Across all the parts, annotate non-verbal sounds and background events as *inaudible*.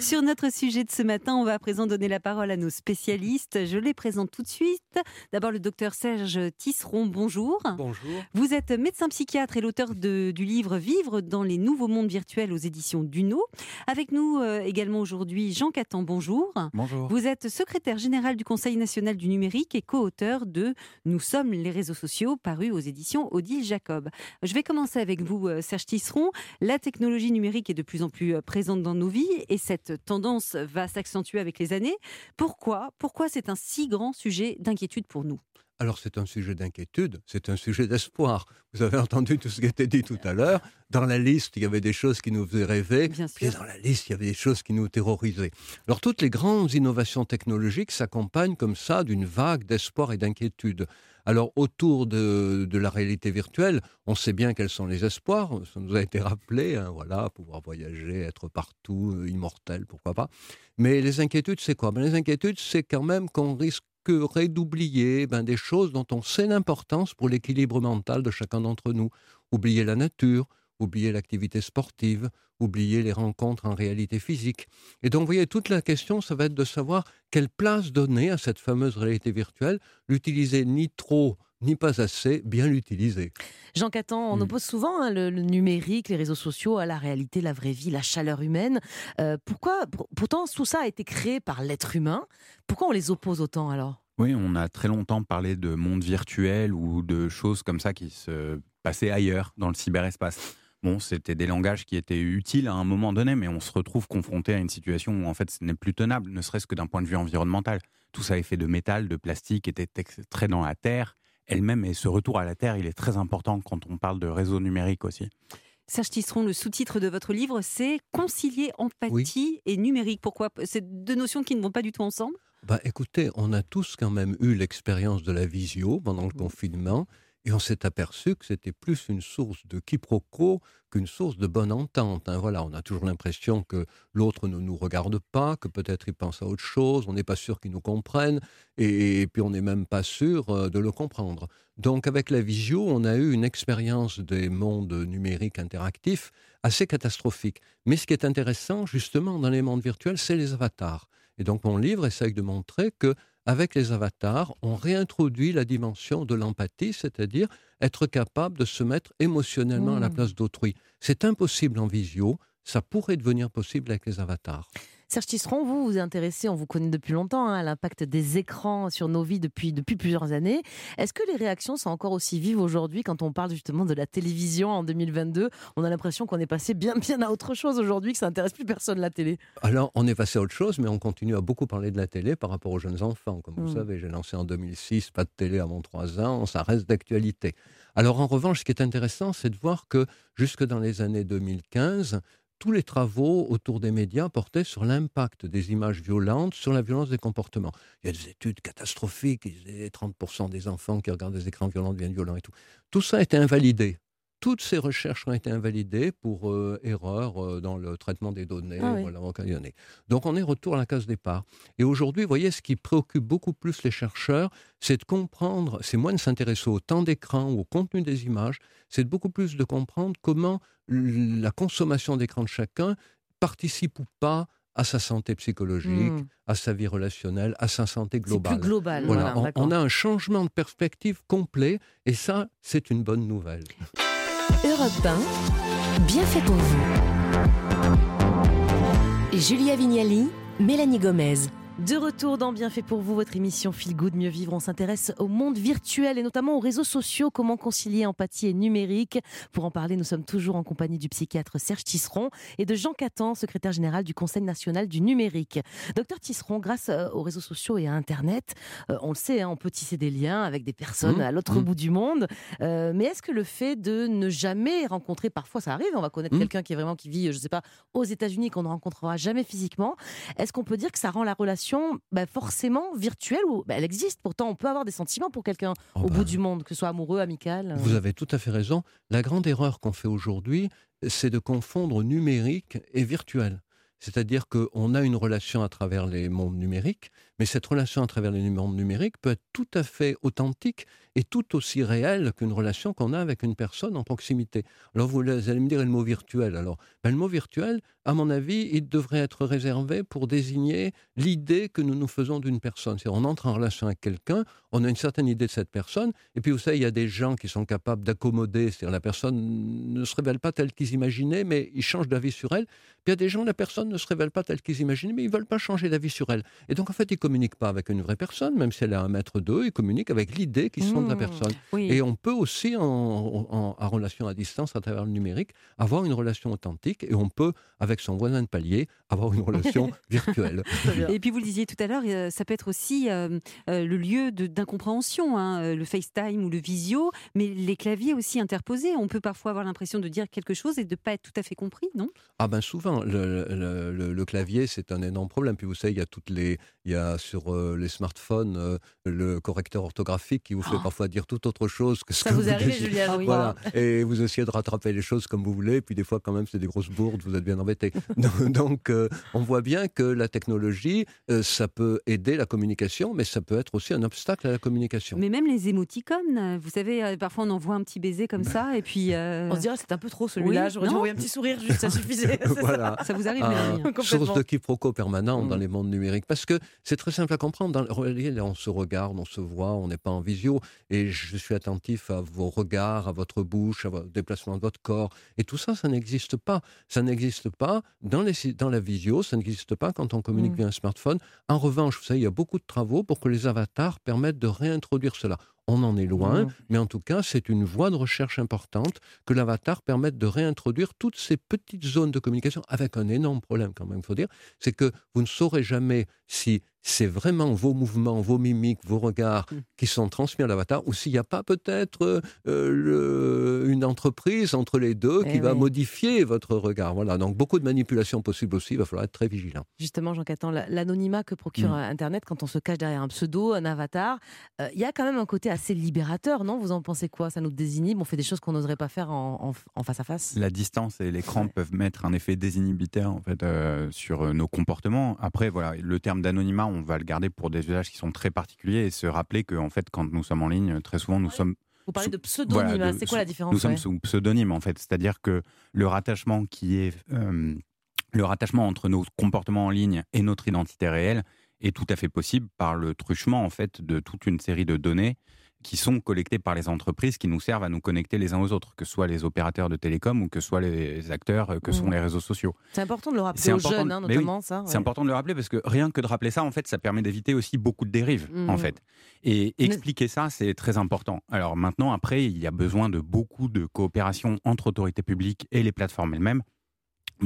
Sur notre sujet de ce matin, on va à présent donner la parole à nos spécialistes. Je les présente tout de suite. D'abord le docteur Serge Tisseron, bonjour. Bonjour. Vous êtes médecin psychiatre et l'auteur du livre Vivre dans les nouveaux mondes virtuels aux éditions Duno. Avec nous euh, également aujourd'hui Jean Catan, bonjour. Bonjour. Vous êtes secrétaire général du Conseil national du numérique et co-auteur de Nous sommes les réseaux sociaux, paru aux éditions Odile Jacob. Je vais commencer avec vous, euh, Serge Tisseron. La technologie numérique est de plus en plus euh, présente dans nos vies et cette tendance va s'accentuer avec les années. Pourquoi? Pourquoi c'est un si grand sujet d'inquiétude pour nous? Alors c'est un sujet d'inquiétude, c'est un sujet d'espoir. Vous avez entendu tout ce qui a été dit tout à l'heure. Dans la liste, il y avait des choses qui nous faisaient rêver, Bien puis dans la liste, il y avait des choses qui nous terrorisaient. Alors toutes les grandes innovations technologiques s'accompagnent comme ça d'une vague d'espoir et d'inquiétude. Alors autour de, de la réalité virtuelle, on sait bien quels sont les espoirs, ça nous a été rappelé, hein, voilà, pouvoir voyager, être partout, euh, immortel, pourquoi pas. Mais les inquiétudes, c'est quoi? Ben, Les inquiétudes, c'est quand même qu'on risque risquerait d'oublier ben, des choses dont on sait l'importance pour l'équilibre mental de chacun d'entre nous. Oublier la nature, oublier l'activité sportive, oublier les rencontres en réalité physique. Et donc, vous voyez, toute la question, ça va être de savoir quelle place donner à cette fameuse réalité virtuelle, l'utiliser ni trop ni pas assez, bien l'utiliser. Jean Catan, on Mm. oppose souvent hein, le, le numérique, les réseaux sociaux à la réalité, la vraie vie, la chaleur humaine. Euh, pourquoi pour- Pourtant, tout ça a été créé par l'être humain. Pourquoi on les oppose autant alors? Oui, on a très longtemps parlé de monde virtuel ou de choses comme ça qui se passaient ailleurs, dans le cyberespace. Bon, c'était des langages qui étaient utiles à un moment donné, mais on se retrouve confronté à une situation où en fait ce n'est plus tenable, ne serait-ce que d'un point de vue environnemental. Tout ça est fait de métal, de plastique, était très dans la terre elle-même, et ce retour à la terre, il est très important quand on parle de réseau numérique aussi. Serge Tisseron, le sous-titre de votre livre, c'est Concilier empathie et numérique. Pourquoi? C'est deux notions qui ne vont pas du tout ensemble? Bah, écoutez, on a tous quand même eu l'expérience de la visio pendant le confinement et on s'est aperçu que c'était plus une source de quiproquo qu'une source de bonne entente. hein. Voilà, on a toujours l'impression que l'autre ne nous regarde pas, que peut-être il pense à autre chose, on n'est pas sûr qu'il nous comprenne et, et puis on n'est même pas sûr euh, de le comprendre. Donc avec la visio, on a eu une expérience des mondes numériques interactifs assez catastrophique. Mais ce qui est intéressant justement dans les mondes virtuels, c'est les avatars. Et donc mon livre essaye de montrer que avec les avatars, on réintroduit la dimension de l'empathie, c'est-à-dire être capable de se mettre émotionnellement à la Mmh. place d'autrui. C'est impossible en visio, ça pourrait devenir possible avec les avatars. Serge Tisseron, vous vous intéressez, on vous connaît depuis longtemps, hein, à l'impact des écrans sur nos vies depuis, depuis plusieurs années. Est-ce que les réactions sont encore aussi vives aujourd'hui quand on parle justement de la télévision en 2022 On a l'impression qu'on est passé bien, bien à autre chose aujourd'hui, que ça n'intéresse plus personne la télé. Alors, on est passé à autre chose, mais on continue à beaucoup parler de la télé par rapport aux jeunes enfants. Comme vous Mm. savez, j'ai lancé en 2006, pas de télé avant trois ans, ça reste d'actualité. Alors, en revanche, ce qui est intéressant, c'est de voir que jusque dans les années 2015, tous les travaux autour des médias portaient sur l'impact des images violentes sur la violence des comportements. Il y a des études catastrophiques, ils disaient 30% des enfants qui regardent des écrans violents deviennent violents et tout. Tout ça a été invalidé. Toutes ces recherches ont été invalidées pour euh, erreur euh, dans le traitement des données Ah oui. voilà, occasionnées. Donc on est retour à la case départ. Et aujourd'hui, vous voyez, ce qui préoccupe beaucoup plus les chercheurs, c'est de comprendre, c'est moins de s'intéresser au temps d'écran ou au contenu des images, c'est beaucoup plus de comprendre comment la consommation d'écran de chacun participe ou pas à sa santé psychologique, Mm. à sa vie relationnelle, à sa santé globale. plus global. Voilà, Voilà, on- d'accord. on, a un changement de perspective complet et ça, c'est une bonne nouvelle. Europe 1, bien fait pour vous. Julia Vignali, Mélanie Gomez. De retour dans Bien fait pour vous, votre émission Feel Good Mieux Vivre. On s'intéresse au monde virtuel et notamment aux réseaux sociaux, comment concilier empathie et numérique. Pour en parler, nous sommes toujours en compagnie du psychiatre Serge Tisseron et de Jean Catan, secrétaire général du Conseil national du numérique. Docteur Tisseron, grâce euh, aux réseaux sociaux et à Internet, euh, on le sait, hein, on peut tisser des liens avec des personnes Mmh, à l'autre mmh. bout du monde. Euh, mais est-ce que le fait de ne jamais rencontrer, parfois ça arrive, on va connaître Mmh. quelqu'un qui est vraiment qui vit, je sais pas, aux États-Unis qu'on ne rencontrera jamais physiquement, est-ce qu'on peut dire que ça rend la relation bah, forcément virtuelle ou bah, elle existe Pourtant, on peut avoir des sentiments pour quelqu'un Oh au ben, bout du monde, que ce soit amoureux, amical. euh. Vous avez tout à fait raison. La grande erreur qu'on fait aujourd'hui, c'est de confondre numérique et virtuel. C'est-à-dire qu'on a une relation à travers les mondes numériques, mais cette relation à travers les mondes numériques peut être tout à fait authentique et tout aussi réelle qu'une relation qu'on a avec une personne en proximité. Alors vous allez me dire le mot virtuel. Alors, ben, le mot virtuel, à mon avis, il devrait être réservé pour désigner l'idée que nous nous faisons d'une personne. C'est on entre en relation avec quelqu'un, on a une certaine idée de cette personne, et puis vous savez, il y a des gens qui sont capables d'accommoder, c'est-à-dire la personne ne se révèle pas telle qu'ils imaginaient, mais ils changent d'avis sur elle. Puis il y a des gens, la personne ne se révèle pas telle qu'ils imaginaient, mais ils veulent pas changer d'avis sur elle. Et donc en fait, ils communiquent pas avec une vraie personne, même si elle a un mètre d'eux, ils communiquent avec l'idée qu'ils sont de la Mmh. personne. Oui. Et on peut aussi, en, en- en relation à distance, à travers le numérique, avoir une relation authentique, et on peut, avec son voisin de palier, avoir une relation *laughs* virtuelle. Et puis vous le disiez tout à l'heure, euh, ça peut être aussi euh, euh, le lieu de- d'incompréhension, hein, le FaceTime ou le visio, mais les claviers aussi interposés. On peut parfois avoir l'impression de dire quelque chose et de ne pas être tout à fait compris, non? Ah ben souvent, le, le- le- le clavier, c'est un énorme problème. Puis vous savez, il y a toutes les, il y a sur euh, les smartphones euh, le correcteur orthographique qui vous fait Oh. parfois dire tout autre chose que ce Ça que vous vous désirez. Julien, Ah oui. Voilà. Et vous essayez de rattraper les choses comme vous voulez, puis des fois, quand même, c'est des grosses bourdes, vous êtes bien embêté. *laughs* Donc, donc, euh, on voit bien que la technologie, euh, ça peut aider la communication, mais ça peut être aussi un obstacle à la communication. Mais même les émoticônes, vous savez, euh, parfois on envoie un petit baiser comme ça et puis euh, On se dirait c'est un peu trop celui-là. Oui, J'aurais dû non envoyer un petit sourire, juste ça *laughs* suffisait. *laughs* ça. voilà. ça vous arrive, Ah, Complètement. source de quiproquo permanent dans Mm. les mondes numériques. Parce que c'est très simple à comprendre. On se regarde, on se voit, on n'est pas en visio. Et je suis attentif à vos regards, à votre bouche, à votre déplacement de votre corps. Et tout ça, ça n'existe pas. Ça n'existe pas dans, les, dans la visio, ça n'existe pas quand on communique Mm. via un smartphone. En revanche, vous savez, il y a beaucoup de travaux pour que les avatars permettent de réintroduire cela. On en est loin, Mm. mais en tout cas, c'est une voie de recherche importante que l'avatar permette de réintroduire toutes ces petites zones de communication avec un énorme problème quand même, il faut dire, c'est que vous ne saurez jamais si c'est vraiment vos mouvements, vos mimiques, vos regards Mm. qui sont transmis à l'avatar ou s'il n'y a pas peut-être euh, une entreprise entre les deux Eh qui va modifier votre regard. Voilà, donc beaucoup de manipulations possibles aussi, il va falloir être très vigilant. Justement, Jean Catan, la- l'anonymat que procure Mm. Internet quand on se cache derrière un pseudo, un avatar, euh, il y a quand même un côté assez libérateur, non? Vous en pensez quoi? Ça nous désinhibe, on fait des choses qu'on n'oserait pas faire en, en- en face à face? La distance et l'écran Ouais. peuvent mettre un effet désinhibiteur en fait euh, sur euh, nos comportements. Après, voilà, le terme d'anonymat, on va le garder pour des usages qui sont très particuliers et se rappeler que en fait, quand nous sommes en ligne, très souvent nous sommes Vous parlez de pseudonyme, voilà, hein, c'est quoi la différence nous sommes ouais. sous pseudonyme en fait, c'est-à-dire que le rattachement qui est euh, le rattachement entre nos comportements en ligne et notre identité réelle est tout à fait possible par le truchement en fait de toute une série de données qui sont collectées par les entreprises qui nous servent à nous connecter les uns aux autres, que ce soit les opérateurs de télécom ou que ce soit les acteurs, euh, que sont Mhm. les réseaux sociaux. C'est important de le rappeler C'est aux important jeunes, hein, oui, notamment ça. C'est important de le rappeler parce que rien que de rappeler ça, en fait, ça permet d'éviter aussi beaucoup de dérives, Mhm. en fait. Et expliquer ça, c'est très important. Alors maintenant, après, il y a besoin de beaucoup de coopération entre autorités publiques et les plateformes elles-mêmes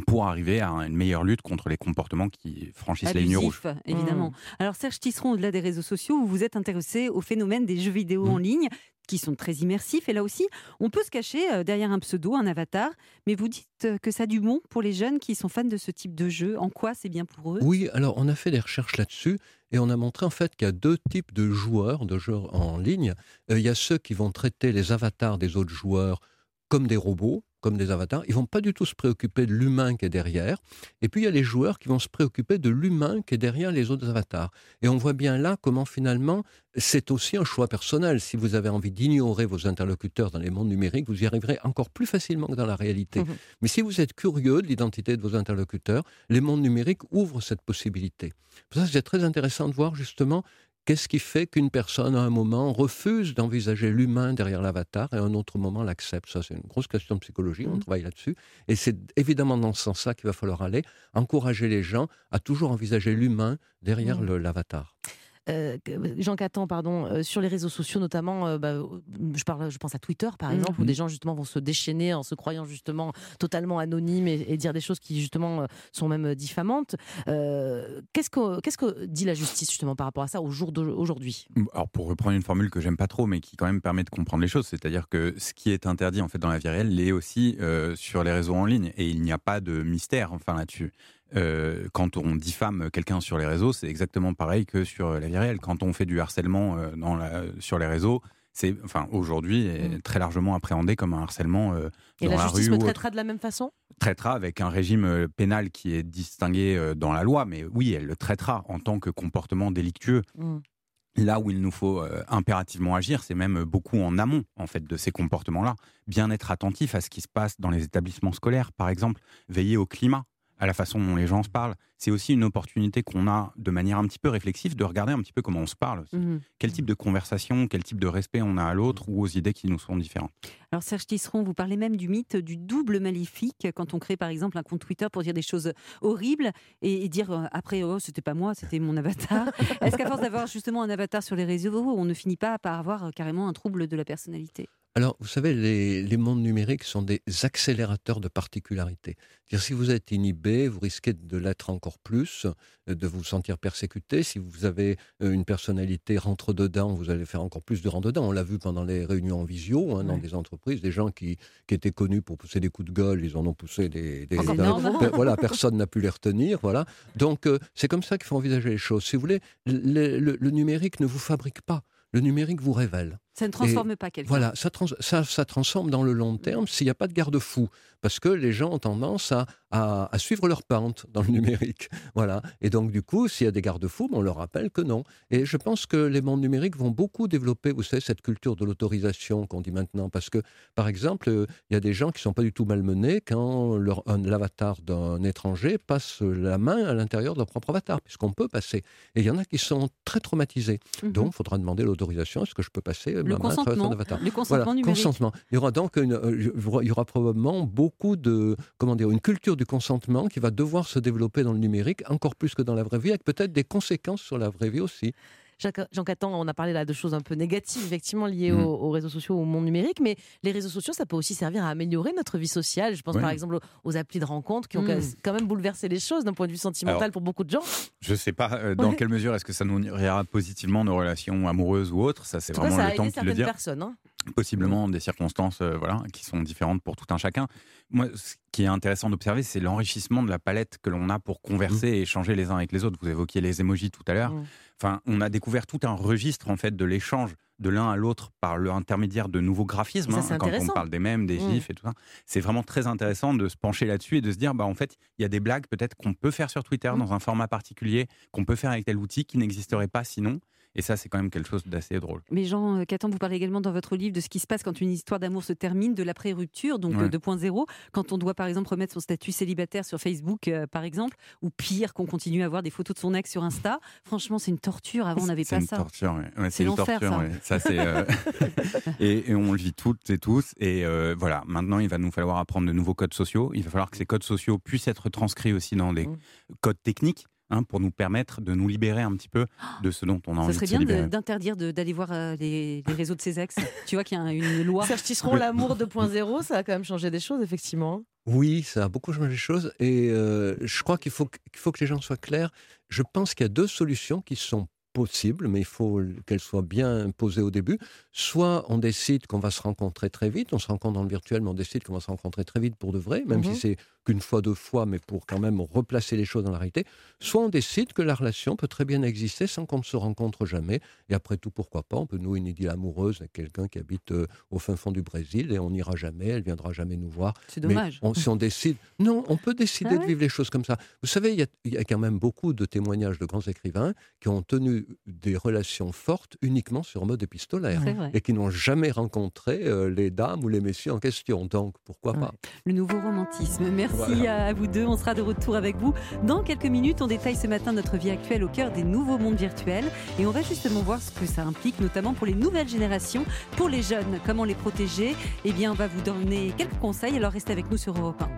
pour arriver à une meilleure lutte contre les comportements qui franchissent les lignes rouges. Évidemment. Alors Serge Tisseron, au-delà des réseaux sociaux, vous vous êtes intéressé au phénomène des jeux vidéo Mm. en ligne qui sont très immersifs. Et là aussi, on peut se cacher euh, derrière un pseudo, un avatar. Mais vous dites euh, que ça a du bon pour les jeunes qui sont fans de ce type de jeu. En quoi c'est bien pour eux? Oui, alors on a fait des recherches là-dessus et on a montré en fait qu'il y a deux types de joueurs, de joueurs en ligne. Euh, il y a ceux qui vont traiter les avatars des autres joueurs comme des robots, comme des avatars. Ils vont pas du tout se préoccuper de l'humain qui est derrière. Et puis il y a les joueurs qui vont se préoccuper de l'humain qui est derrière les autres avatars. Et on voit bien là comment finalement c'est aussi un choix personnel. Si vous avez envie d'ignorer vos interlocuteurs dans les mondes numériques, vous y arriverez encore plus facilement que dans la réalité. Mhm. Mais si vous êtes curieux de l'identité de vos interlocuteurs, les mondes numériques ouvrent cette possibilité. Pour ça, c'est très intéressant de voir justement qu'est-ce qui fait qu'une personne, à un moment, refuse d'envisager l'humain derrière l'avatar et à un autre moment l'accepte? Ça, c'est une grosse question de psychologie, on Mhm. travaille là-dessus. Et c'est évidemment dans ce sens-là qu'il va falloir aller, encourager les gens à toujours envisager l'humain derrière le- l'avatar. Euh, que- Jean Catan, pardon, euh, sur les réseaux sociaux notamment, euh, bah, je, parle, je pense à Twitter par Mhm. exemple, où des gens justement vont se déchaîner en se croyant justement totalement anonymes et, et dire des choses qui justement euh, sont même euh, diffamantes. Euh, Qu'est-ce que, qu'est-ce que dit la justice justement par rapport à ça au jour d'aujourd'hui Alors pour reprendre une formule que j'aime pas trop, mais qui quand même permet de comprendre les choses, c'est-à-dire que ce qui est interdit en fait dans la vie réelle l'est aussi euh, sur les réseaux en ligne, et il n'y a pas de mystère enfin là-dessus. Euh, quand on diffame quelqu'un sur les réseaux, c'est exactement pareil que sur la vie réelle. Quand on fait du harcèlement euh, dans la, sur les réseaux, c'est enfin aujourd'hui est Mm. très largement appréhendé comme un harcèlement euh, Et dans la la justice rue autre. traitera de la même façon? Traitera avec un régime euh, pénal qui est distingué dans la loi, mais oui, elle le traitera en tant que comportement délictueux. Mm. Là où il nous faut euh, impérativement agir, c'est même beaucoup en amont en fait de ces comportements-là. Bien être attentif à ce qui se passe dans les établissements scolaires, par exemple, veiller au climat. À la façon dont les gens se parlent. C'est aussi une opportunité qu'on a de manière un petit peu réflexive de regarder un petit peu comment on se parle. Mhm. Quel type de conversation, quel type de respect on a à l'autre ou aux idées qui nous sont différentes. Alors Serge Tisseron, vous parlez même du mythe du double maléfique quand on crée par exemple un compte Twitter pour dire des choses horribles et, et dire euh, après oh c'était pas moi, c'était mon avatar. *laughs* Est-ce qu'à force d'avoir justement un avatar sur les réseaux, on ne finit pas par avoir euh, carrément un trouble de la personnalité? Alors, vous savez, les, les mondes numériques sont des accélérateurs de particularités. C'est-à-dire, si vous êtes inhibé, vous risquez de l'être encore plus, euh, de vous sentir persécuté. Si vous avez euh, une personnalité rentre-dedans, vous allez faire encore plus de rentre-dedans. On l'a vu pendant les réunions en visio, hein, dans Ouais. des entreprises, des gens qui, qui étaient connus pour pousser des coups de gueule, ils en ont poussé des... pe- voilà, personne n'a pu les retenir. Voilà. Donc, euh, c'est comme ça qu'il faut envisager les choses. Si vous voulez, le- le- le numérique ne vous fabrique pas. Le numérique vous révèle. Ça ne transforme pas quelqu'un. Voilà, ça, trans- ça, ça transforme dans le long terme s'il n'y a pas de garde-fou. Parce que les gens ont tendance à, à- à suivre leur pente dans le numérique. *laughs* Voilà. Et donc, du coup, s'il y a des garde-fous, on leur rappelle que non. Et je pense que les mondes numériques vont beaucoup développer, vous savez, cette culture de l'autorisation qu'on dit maintenant. Parce que, par exemple, euh, il y a des gens qui ne sont pas du tout malmenés quand leur, un- l'avatar d'un étranger passe la main à l'intérieur de leur propre avatar, puisqu'on peut passer. Et il y en a qui sont très traumatisés. Mhm. Donc, il faudra demander l'autorisation. Est-ce que je peux passer le ma main à travers son consentement, avatar le consentement voilà, numérique. consentement. Il y aura donc une, euh, il y aura probablement beaucoup de, comment dire, une culture du consentement qui va devoir se développer dans le numérique encore plus que dans la vraie vie, avec peut-être des conséquences sur la vraie vie aussi. Jean Catan, on a parlé là de choses un peu négatives, effectivement, liées Mm. aux, aux réseaux sociaux, au monde numérique, mais les réseaux sociaux, ça peut aussi servir à améliorer notre vie sociale. Je pense Oui. par exemple aux, aux applis de rencontres qui ont Mm. quand même bouleversé les choses d'un point de vue sentimental Alors, pour beaucoup de gens. Je sais pas euh, dans Ouais. quelle mesure est-ce que ça nourrira positivement nos relations amoureuses ou autres. Ça, c'est vraiment ça a le temps qui le certaines dire. personnes. hein. possiblement des circonstances euh, voilà, qui sont différentes pour tout un chacun. Moi, ce qui est intéressant d'observer, c'est l'enrichissement de la palette que l'on a pour converser et échanger les uns avec les autres. Vous évoquiez les emojis tout à l'heure. Mm. Enfin, on a découvert tout un registre en fait de l'échange de l'un à l'autre par l'intermédiaire de nouveaux graphismes. Ça, hein, quand on parle des mèmes, des Mm. gifs et tout ça, c'est vraiment très intéressant de se pencher là-dessus et de se dire, bah en fait, il y a des blagues peut-être qu'on peut faire sur Twitter Mm. dans un format particulier, qu'on peut faire avec tel outil qui n'existerait pas sinon. Et ça, c'est quand même quelque chose d'assez drôle. Mais Jean euh, Catan, vous parlez également dans votre livre de ce qui se passe quand une histoire d'amour se termine, de l'après-rupture, donc Ouais. euh, 2.0, quand on doit par exemple remettre son statut célibataire sur Facebook, euh, par exemple, ou pire, qu'on continue à voir des photos de son ex sur Insta. Franchement, c'est une torture. Avant, on n'avait pas une ça. torture, ouais. Ouais, C'est c'est une torture. ça. Ça, c'est, euh, *laughs* et, et on le vit toutes et tous. Et euh, voilà, maintenant, il va nous falloir apprendre de nouveaux codes sociaux. Il va falloir que ces codes sociaux puissent être transcrits aussi dans des Mm. codes techniques. Hein, pour nous permettre de nous libérer un petit peu de ce dont on a Ça envie serait de se bien de- libérer. d'interdire d'aller voir euh, les, les réseaux de ses ex. *laughs* tu vois qu'il y a une loi. Serge Tisseron, l'amour *laughs* 2.0, ça a quand même changé des choses, effectivement. Oui, ça a beaucoup changé les choses et euh, je crois qu'il faut, que- qu'il faut que les gens soient clairs. Je pense qu'il y a deux solutions qui sont possibles, mais il faut qu'elles soient bien posées au début. Soit on décide qu'on va se rencontrer très vite, on se rencontre dans le virtuel, mais on décide qu'on va se rencontrer très vite pour de vrai, même Mhm. si c'est qu'une fois, deux fois, mais pour quand même replacer les choses dans la réalité. Soit on décide que la relation peut très bien exister sans qu'on ne se rencontre jamais. Et après tout, pourquoi pas On peut nouer une idylle amoureuse avec quelqu'un qui habite euh, au fin fond du Brésil et on n'ira jamais, elle viendra jamais nous voir. C'est Mais dommage. on- si on décide. Non, on peut décider Ah de vivre les choses comme ça. Vous savez, il y, a, il y a quand même beaucoup de témoignages de grands écrivains qui ont tenu des relations fortes uniquement sur mode épistolaire et qui n'ont jamais rencontré euh, les dames ou les messieurs en question. Donc, pourquoi Ouais. pas Le nouveau romantisme. Merci Voilà. à vous deux. On sera de retour avec vous dans quelques minutes. On détaille ce matin notre vie actuelle au cœur des nouveaux mondes virtuels et on va justement voir ce que ça implique, notamment pour les nouvelles générations, pour les jeunes, comment les protéger. Eh bien, on va vous donner quelques conseils. Alors restez avec nous sur Europe 1.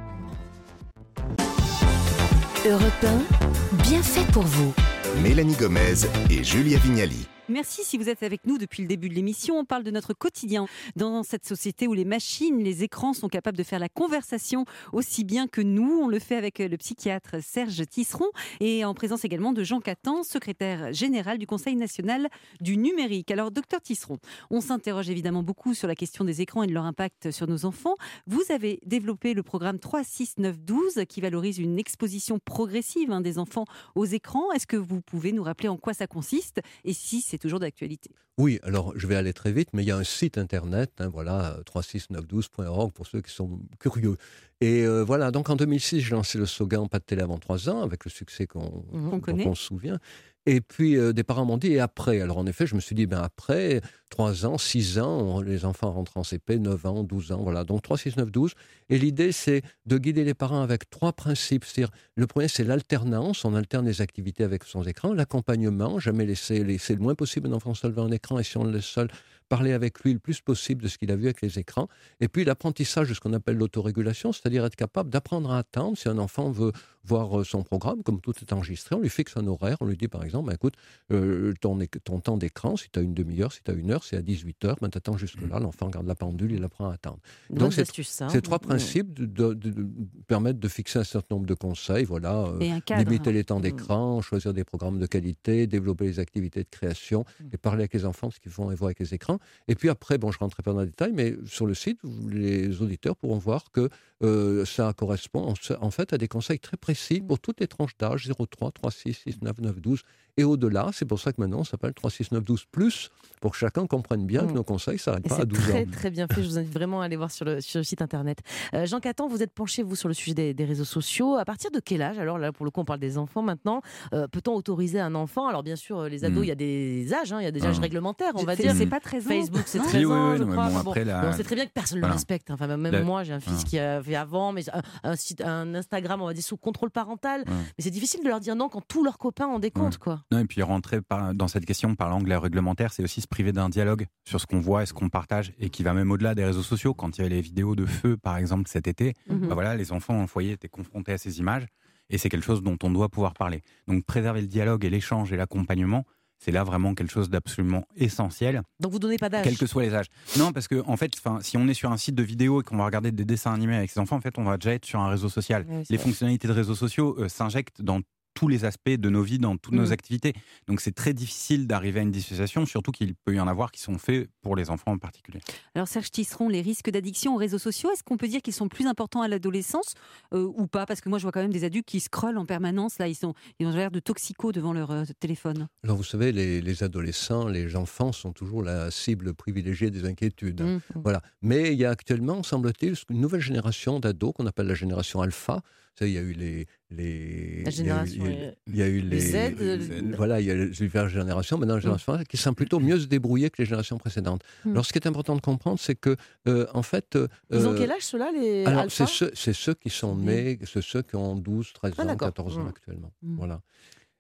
Europe 1, bien fait pour vous. Mélanie Gomez et Julia Vignali. Merci si vous êtes avec nous depuis le début de l'émission. On parle de notre quotidien dans cette société où les machines, les écrans sont capables de faire la conversation aussi bien que nous. On le fait avec le psychiatre Serge Tisseron et en présence également de Jean Catan, secrétaire général du Conseil national du numérique. Alors, docteur Tisseron, on s'interroge évidemment beaucoup sur la question des écrans et de leur impact sur nos enfants. Vous avez développé le programme 3, 6, 9, 12 qui valorise une exposition progressive hein, des enfants aux écrans. Est-ce que vous pouvez nous rappeler en quoi ça consiste et si c'est toujours d'actualité Oui, alors je vais aller très vite, mais il y a un site internet, hein, voilà, 36912.org pour ceux qui sont curieux. Et euh, voilà, donc en 2006, j'ai lancé le slogan Pas de télé avant 3 ans, avec le succès qu'on dont on se souvient. Et puis, euh, des parents m'ont dit, et après? Alors, en effet, je me suis dit, ben après, 3 ans, 6 ans, les enfants rentrent en CP, 9 ans, 12 ans, voilà. Donc, 3, 6, 9, 12. Et l'idée, c'est de guider les parents avec trois principes. C'est-à-dire, le premier, c'est l'alternance. On alterne les activités avec son écran. L'accompagnement, jamais laisser, laisser le moins possible un enfant seul devant un écran. Et si on le laisse seul, parler avec lui le plus possible de ce qu'il a vu avec les écrans. Et puis l'apprentissage de ce qu'on appelle l'autorégulation, c'est-à-dire être capable d'apprendre à attendre. Si un enfant veut voir euh, son programme, comme tout est enregistré, on lui fixe un horaire. On lui dit par exemple, Ben, écoute, euh, ton, ton temps d'écran, si tu as une demi-heure, si tu as une heure, c'est à 18 heures, ben, tu attends jusque-là. L'enfant garde la pendule, il apprend à attendre. Bonne c'est- astuce, ça. Ces trois Mm. principes de, de- permettent de fixer un certain nombre de conseils. Voilà, euh, limiter les temps Mm. d'écran, choisir des programmes de qualité, développer les activités de création Mm. et parler avec les enfants de ce qu'ils font et voir avec les écrans. Et puis après, bon, je ne rentrerai pas dans les détails, mais sur le site, les auditeurs pourront voir que euh, ça correspond en, fait à des conseils très précis pour toutes les tranches d'âge 0,3, 3, 6, 6, 9, 9, 12 et au-delà. C'est pour ça que maintenant on s'appelle 3, 6, 9, 12 plus pour que chacun comprenne bien que Mm. nos conseils ne s'arrêtent pas à c'est 12 très ans. très bien fait. Je vous invite vraiment à aller voir sur le, sur le site internet. Euh, Jean Catan, vous êtes penché vous sur le sujet des, des réseaux sociaux. À partir de quel âge Alors là, pour le coup, on parle des enfants maintenant. Euh, Peut-on autoriser un enfant? Alors bien sûr, euh, les ados, Mm. il y a des âges, hein, il y a des âges Ah. réglementaires, on va dire. C'est pas très Facebook, c'est non 13 Oui, oui, ans, oui, je non, mais crois. bon, la- on sait très bien que personne ne Voilà. le respecte. Enfin, même La- moi, j'ai un fils Voilà. qui a fait avant, mais un, un site, un Instagram, on va dire sous contrôle parental. Mais c'est difficile de leur dire non quand tous leurs copains ont des comptes, Non, et puis rentrer par- dans cette question par l'angle réglementaire, c'est aussi se priver d'un dialogue sur ce qu'on voit et ce qu'on partage, et qui va même au-delà des réseaux sociaux. Quand il y avait les vidéos de feu, par exemple, cet été, Mhm. bah voilà, les enfants le foyer étaient confrontés à ces images, et c'est quelque chose dont on doit pouvoir parler. Donc préserver le dialogue et l'échange et l'accompagnement, c'est là vraiment quelque chose d'absolument essentiel, Donc vous donnez pas d'âge. quels que soient les âges. Non, parce que en fait, si on est sur un site de vidéo et qu'on va regarder des dessins animés avec ses enfants, en fait, on va déjà être sur un réseau social. Oui, les vrai. fonctionnalités de réseaux sociaux euh, s'injectent dans tous les aspects de nos vies, dans toutes nos activités. Donc c'est très difficile d'arriver à une dissociation, surtout qu'il peut y en avoir qui sont faits pour les enfants en particulier. Alors Serge Tisseron, les risques d'addiction aux réseaux sociaux, est-ce qu'on peut dire qu'ils sont plus importants à l'adolescence euh, ou pas? Parce que moi je vois quand même des adultes qui scrollent en permanence, là ils, sont, ils ont l'air de toxicos devant leur euh, téléphone. Alors vous savez, les, les adolescents, les enfants sont toujours la cible privilégiée des inquiétudes. Mhm. Voilà. Mais il y a actuellement, semble-t-il, une nouvelle génération d'ados qu'on appelle la génération alpha. Savez, il y a eu les. les La il y a eu- génération, il y a eu- euh, les Z, les. euh, Voilà, il y a les diverses générations. Maintenant, la génération alpha, qui semble plutôt mieux se débrouiller que les générations précédentes. Mm. Alors, ce qui est important de comprendre, c'est que, euh, en fait. euh, Ils ont quel âge ceux-là, les alors, c'est ceux, c'est ceux qui sont nés, c'est ceux qui ont 12, 13 Ah, ans, d'accord. 14 ans Mm. actuellement. Voilà.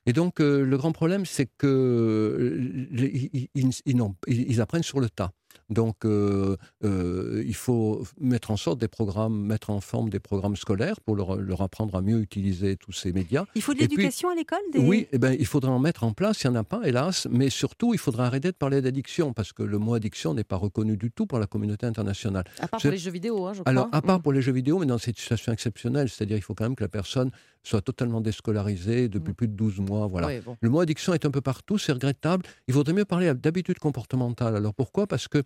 Et donc, euh, le grand problème, c'est que les- ils, ils- ils n'ont- ils- ils apprennent sur le tas. Donc, euh, euh, il faut mettre en sorte des programmes, mettre en forme des programmes scolaires pour leur, leur apprendre à mieux utiliser tous ces médias. Il faut de l'éducation à l'école des... Oui, eh ben, il faudra en mettre en place, il n'y en a pas, hélas, mais surtout, il faudra arrêter de parler d'addiction, parce que le mot addiction n'est pas reconnu du tout par la communauté internationale. À part pour les jeux vidéo, hein, je crois. Alors, à part Mm. pour les jeux vidéo, mais dans cette situation exceptionnelle, c'est-à-dire il faut quand même que la personne soit totalement déscolarisée depuis Mm. plus de 12 mois. Voilà. Oui, bon. Le mot addiction est un peu partout, c'est regrettable. Il vaudrait mieux parler d'habitude comportementale. Alors pourquoi? Parce que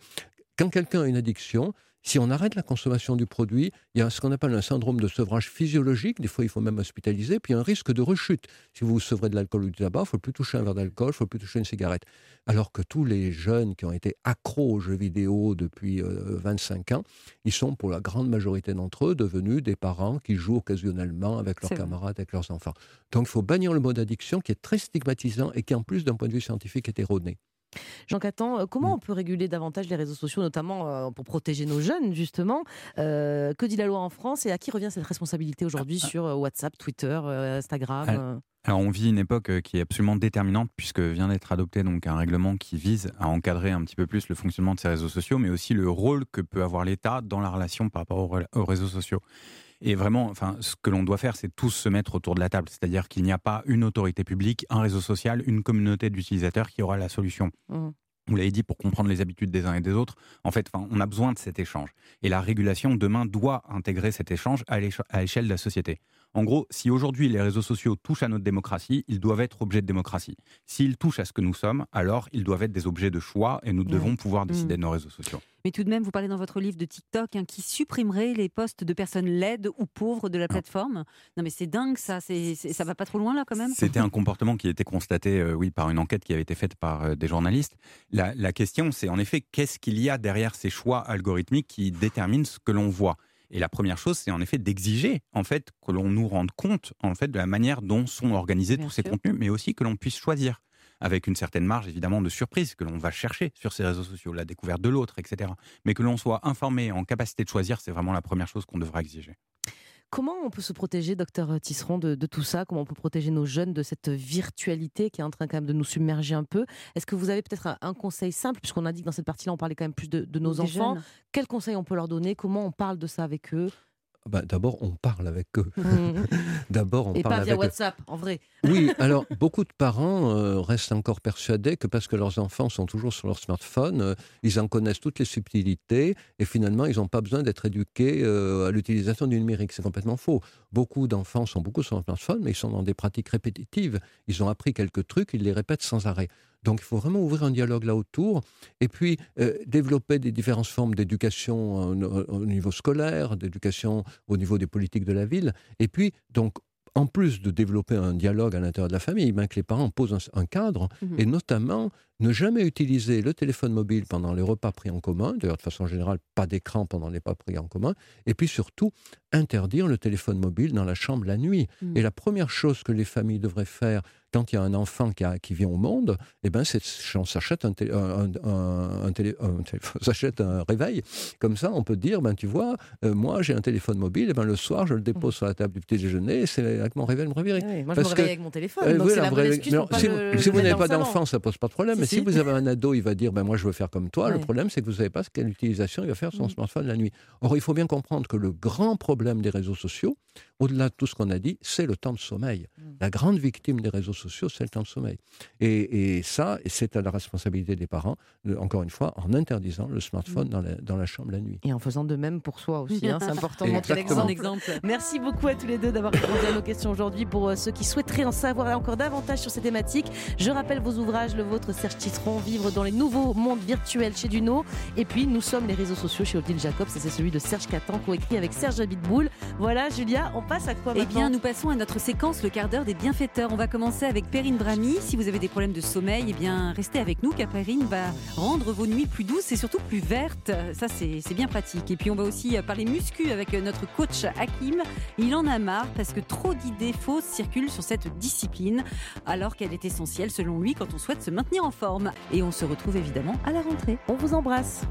quand quelqu'un a une addiction, si on arrête la consommation du produit, il y a ce qu'on appelle un syndrome de sevrage physiologique. Des fois, il faut même hospitaliser. Puis, il y a un risque de rechute. Si vous vous sevrez de l'alcool ou du tabac, il ne faut plus toucher un verre d'alcool, il ne faut plus toucher une cigarette. Alors que tous les jeunes qui ont été accros aux jeux vidéo depuis euh, 25 ans, ils sont, pour la grande majorité d'entre eux, devenus des parents qui jouent occasionnellement avec leurs camarades, avec leurs enfants. Donc, il faut bannir le mot d'addiction qui est très stigmatisant et qui, en plus, d'un point de vue scientifique, est erroné. Jean Catan, euh, comment Mm. on peut réguler davantage les réseaux sociaux, notamment euh, pour protéger nos jeunes, justement? Euh, Que dit la loi en France et à qui revient cette responsabilité aujourd'hui Ah, sur euh, WhatsApp, Twitter, Instagram Ah, Alors on vit une époque qui est absolument déterminante puisque vient d'être adopté donc un règlement qui vise à encadrer un petit peu plus le fonctionnement de ces réseaux sociaux, mais aussi le rôle que peut avoir l'État dans la relation par rapport aux réseaux sociaux. Et vraiment, enfin, ce que l'on doit faire, c'est tous se mettre autour de la table. C'est-à-dire qu'il n'y a pas une autorité publique, un réseau social, une communauté d'utilisateurs qui aura la solution. Mhm. Vous l'avez dit, pour comprendre les habitudes des uns et des autres, en fait, enfin, on a besoin de cet échange. Et la régulation, demain, doit intégrer cet échange à l'éche- à l'échelle de la société. En gros, si aujourd'hui les réseaux sociaux touchent à notre démocratie, ils doivent être objets de démocratie. S'ils touchent à ce que nous sommes, alors ils doivent être des objets de choix et nous Ouais. devons pouvoir décider Mm. de nos réseaux sociaux. Mais tout de même, vous parlez dans votre livre de TikTok hein, qui supprimerait les postes de personnes laides ou pauvres de la plateforme. Non mais c'est dingue ça, c'est, c'est- ça va pas trop loin là quand même. C'était un *laughs* comportement qui a été constaté, euh, oui, par une enquête qui avait été faite par euh, des journalistes. La, la question, c'est en effet, qu'est-ce qu'il y a derrière ces choix algorithmiques qui déterminent ce que l'on voit? Et la première chose, c'est en effet d'exiger en fait que l'on nous rende compte en fait de la manière dont sont organisés Bien tous ces contenus, mais aussi que l'on puisse choisir avec une certaine marge évidemment de surprise que l'on va chercher sur ces réseaux sociaux, la découverte de l'autre, etc. Mais que l'on soit informé, en capacité de choisir, c'est vraiment la première chose qu'on devrait exiger. Comment on peut se protéger, docteur Tisseron, de, de tout ça? Comment on peut protéger nos jeunes de cette virtualité qui est en train quand même de nous submerger un peu? Est-ce que vous avez peut-être un, un conseil simple, puisqu'on a dit que dans cette partie-là, on parlait quand même plus de, de nos Des enfants jeunes. Quel conseil on peut leur donner? Comment on parle de ça avec eux? Ben, D'abord, on parle avec eux. *laughs* D'abord, on Et parle pas via avec eux. WhatsApp, en vrai. Oui, *laughs* alors beaucoup de parents euh, restent encore persuadés que parce que leurs enfants sont toujours sur leur smartphone, euh, ils en connaissent toutes les subtilités et finalement ils n'ont pas besoin d'être éduqués euh, à l'utilisation du numérique. C'est complètement faux. Beaucoup d'enfants sont beaucoup sur leur smartphone, mais ils sont dans des pratiques répétitives. Ils ont appris quelques trucs, ils les répètent sans arrêt. Donc il faut vraiment ouvrir un dialogue là autour et puis euh, développer des différentes formes d'éducation euh, au niveau scolaire, d'éducation au niveau des politiques de la ville. Et puis donc en plus de développer un dialogue à l'intérieur de la famille, ben, que les parents posent un, cadre, Mhm. et notamment ne jamais utiliser le téléphone mobile pendant les repas pris en commun, d'ailleurs de façon générale, pas d'écran pendant les repas pris en commun, et puis surtout interdire le téléphone mobile dans la chambre la nuit. Mhm. Et la première chose que les familles devraient faire quand il y a un enfant qui, a- qui vient au monde, eh ben, c'est on s'achète un, télé- un, un- un télé- un téléphone- *laughs* on s'achète un réveil. Comme ça, on peut dire, ben, tu vois, euh, moi j'ai un téléphone mobile, et ben, le soir je le dépose sur la table du petit déjeuner, et c'est avec mon réveil me réveiller. Oui, moi, je me que- réveille avec mon téléphone. Euh, donc oui, c'est la vraie- excuse mais si, le- si vous n'avez pas d'enfant, ça pose pas de problème. Si, mais si. si vous avez un ado, il va dire ben moi je veux faire comme toi. Ouais. Le problème, c'est que vous ne savez pas quelle utilisation il va faire son Mm. smartphone la nuit. Or, il faut bien comprendre que le grand problème des réseaux sociaux, au-delà de tout ce qu'on a dit, c'est le temps de sommeil. Mm. La grande victime des réseaux sociaux, c'est le temps de sommeil. Et, et ça, c'est à la responsabilité des parents, encore une fois, en interdisant le Mm. smartphone dans, la, dans la chambre la nuit. Et en faisant de même pour soi aussi. hein, c'est *laughs* important de montrer l'exemple. Merci beaucoup à tous les deux d'avoir répondu à nos questions aujourd'hui. Pour euh, ceux qui souhaiteraient en savoir encore davantage sur ces thématiques, je rappelle vos ouvrages, le vôtre Serge Tisseron, Vivre dans les nouveaux mondes virtuels chez Duno. Et puis nous sommes les réseaux sociaux chez Odile Jacobs et c'est celui de Serge Catan, coécrit avec Serge Abitboul. Voilà, Julia, on passe à quoi Eh bien, nous passons à notre séquence, le quart d'heure des bienfaiteurs. On va commencer avec Perrine Brami. Si vous avez des problèmes de sommeil, eh bien, restez avec nous, car Perrine va rendre vos nuits plus douces et surtout plus vertes. Ça, c'est c'est bien pratique. Et puis, on va aussi parler muscu avec notre coach Hakim. Il en a marre parce que trop d'idées fausses circulent sur cette discipline, alors qu'elle est essentielle, selon lui, quand on souhaite se maintenir en forme. Et on se retrouve évidemment à la rentrée. On vous embrasse.